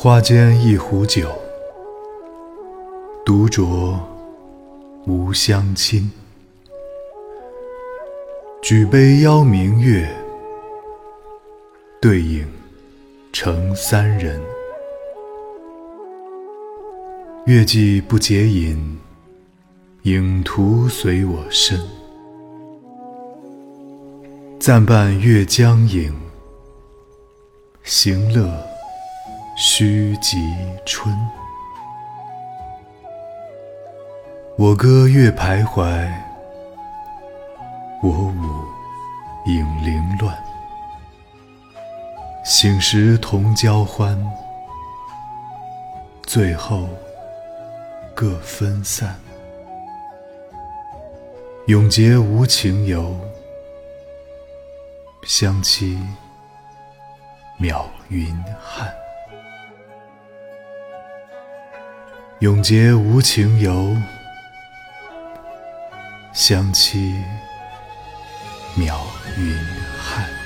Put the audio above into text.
花间一壶酒，独酌无相亲。举杯邀明月，对影成三人。月既不解饮，影徒随我身。暂伴月将影，行乐须及春。我歌月徘徊，我舞影零乱。醒时同交欢，醉后各分散。永结无情游。相期邈云汉，永结无情游。相期邈云汉。